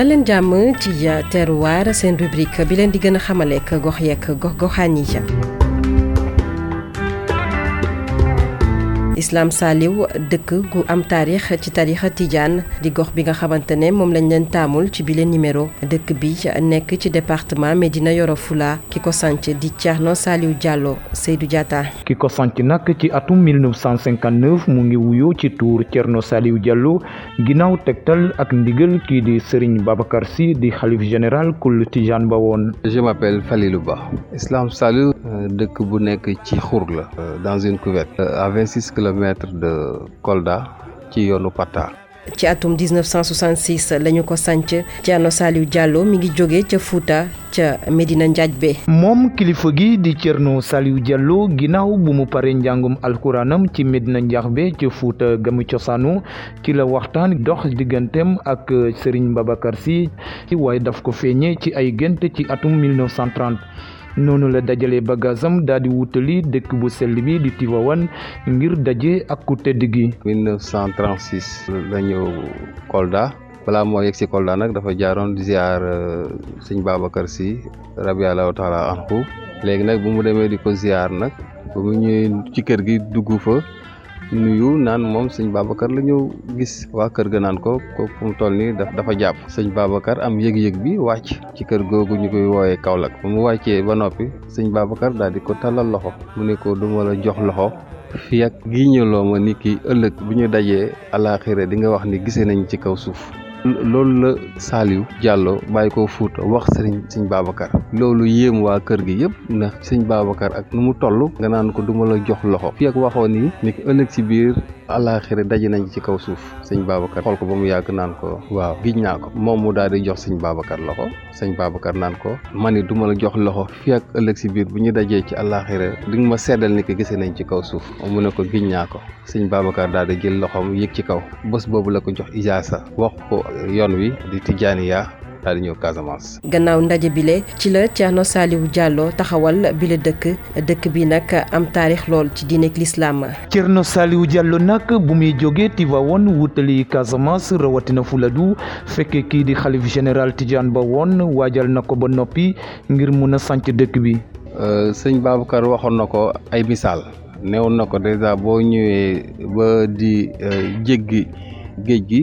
dal leen jàmm ci teeruwaar seen rubrique bi leen di gën a xamaleek gox yeeg gox goxaan yi Islam Saliw dëkk gu am taarix ci tarixa Tijaan di gox bi nga xamante ne moom lañ leen taamul ci bile numéro dëkk bi nekk ci département Médina Yoro Fula ki ko sanc di Thierno Saliou Diallo Seydou Diatta. ki ko sanc nag ci atum 1959 mu ngi wuyoo ci tuur Thierno Saliou Diallo ginnaaw tegtal ak ndigal kii di Serigne Babacar Sy di xalif général kul Tijaan ba woon. je m'appelle Falilou Ba. Islam Saliou euh, dëkk bu nekk ci xur la. Euh, dans une cuvette. Euh, à 26 kilomètres de Kolda ci yoonu Patta. ci atum 1966 lañu ko sanc Thierno Saliou Diallo mi ngi jóge ca Fouta ca Medina Njaajbe moom kilifa gi di Thierno Saliou Diallo ginnaaw bu mu pare njàngum alxuraanam ci Medina Njaajbe ca Fouta ga mu cosaanu ci la waxtaan dox digganteem ak Serigne Babacar Sy waaye daf ko feeñe ci ay gént ci atum 1930 noonu la dajale bagaasam daal di wutali dëkk bu sell bi di Tivaouane ngir daje ak ku tedd gi. 1936 la ñëw Kolda balaa moo yegg si Kolda nag dafa jaaroon di ziar euh, sëñ Babacar si rabiyallahu taala anhu léegi nag bu mu demee di ko ziar nag bu mu ñëwee ci kër gi dugg fa. nuyu naan moom sëñ Babacar la ñëw gis waa kër ga naan ko ko fu mu toll nii daf dafa jàpp sëñ Babacar am yëg-yëg bi wàcc ci kër googu ñu koy wooyee Kaolack ba mu wàccee ba noppi sëñ Babacar daal di ko tàllal loxo mu ne ko du ma la jox loxo fii ak giiñaloo ma ni ki ëllëg bu ñu dajee alaaxira di nga wax ni gisee nañ ci kaw suuf loolu la Saliou Diallo bàyyi ko Fuuta wax sëriñ sëñ Babacar loolu yéem waa kër gi yëpp ndax sëñ Babacar ak nu mu toll nga naan ko duma la jox loxo fii ak waxoon ni ni ko ëllëg si biir àllaaxira daje nañ ci kaw suuf sëñ Babacar xool ko ba mu yàgg naan ko waaw giñ naa ko moom mu daal di jox sëñ Babacar loxo sëñ Babacar naan ko ma ni du ma la jox loxo fii ak ëllëg si biir bu ñu dajee ci àllaaxira di nga ma seddal ni ko gisee nañ ci kaw suuf mu ne ko giñ naa ko sëñ Babacar daal di jël loxoom yëg ci kaw bés boobu la ko jox ijaasa wax ko yoon wi di Tijaaniya daal di ñëw Casamance. gannaaw ndaje bile ci la Thierno Saliou Diallo taxawal bile dëkk dëkk bi nag am taarix lool ci diine ak lislaam Cerno Saliou Diallo nag bu muy jógee Tivaouane wutali Casamance rawatina Fuladu fekkee kii di xalif général Tidiane ba woon waajal na ko ba noppi ngir mun a sanc dëkk bi sëñ Babacar waxoon na ko ay misaal newoon na ko dèjà boo ñëwee ba di jéggi géej gi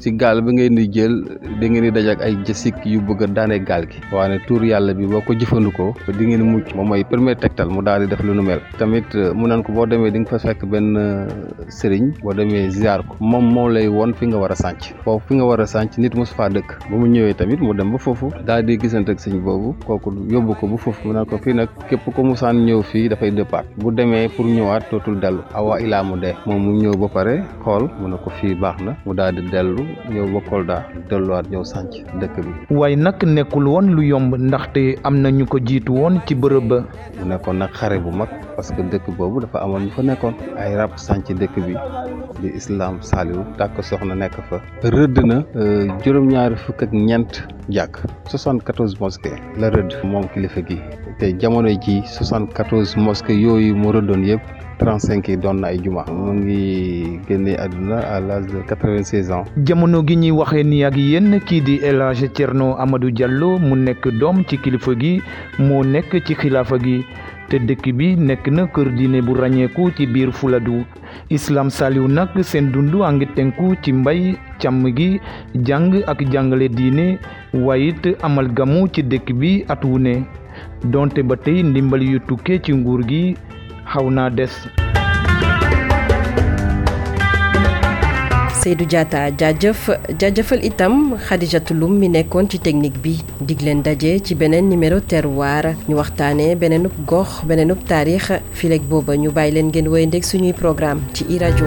si gaal bi ngeen di jël da ngeen di daj ak ay jësik yu bëgg a daane gaal gi waane tuur yàlla bi boo ko jëfandikoo di ngeen mucc moom mooy premier tegtal mu daal di def lu nu mel tamit mu naan ko boo demee di nga fa fekk benn sëriñ boo demee ziar ko moom moom lay won fi nga war a sànc foofu fi nga war a sànc nit mosu faa dëkk ba mu ñëwee tamit mu dem ba foofu daal di gisante ak sëñ boobu kooku yóbbu ko ba foofu mu naan ko fii nag képp ko musaan ñëw fii dafay départ bu demee pour ñëwaat dootul dellu awa ilaa mu dee moom mu ñëw ba pare xool mu ne ko fii baax na mu daal di dellu ñëw ba Kolda delluwaat ñëw sànc dëkk bi. waaye nag nekkul woon lu yomb ndaxte am na ñu ko jiitu woon ci bërëb ba. mu nekkoon nag xare bu mag parce que dëkk boobu dafa amoon ñu fa nekkoon ay rab sànc dëkk bi di islam saaliw tàkk soxna nekk fa rëdd na euh, juróom-ñaari fukk ak ñeent jàkk 74 mosquée la rëdd moom kilifa gi te jamono ji 74 mosquée yooyu mu rëddoon yëpp 35 yi doon na ay juma mu ngi génnee àdduna à l'âge de 96 ans. jamono gi ñuy waxee nii ak yéen kii di El Hadj Thierno Amadou Diallo mu nekk doom ci kilifa gi moo nekk ci xilaafa gi te dëkk bi nekk na kër diine bu ràññeeku ci biir Fuladu Islam Saliou nag seen dund a ngi tënku ci mbay càmm gi jàng ak jàngale diine waaye it amal gamu ci dëkk bi at wu ne donte ba tey ndimbal yu tukkee ci nguur gi. xaw naa des Seydou Diatta jaajëf jaajëfal itam Khadijatou Loum mi nekkoon ci technique bi dig leen daje ci beneen numéro terroir ñu waxtaanee beneenub gox beneenub taarix fileeg booba ñu bàyyi leen ngeen wéy ndeg suñuy programme ci i rajo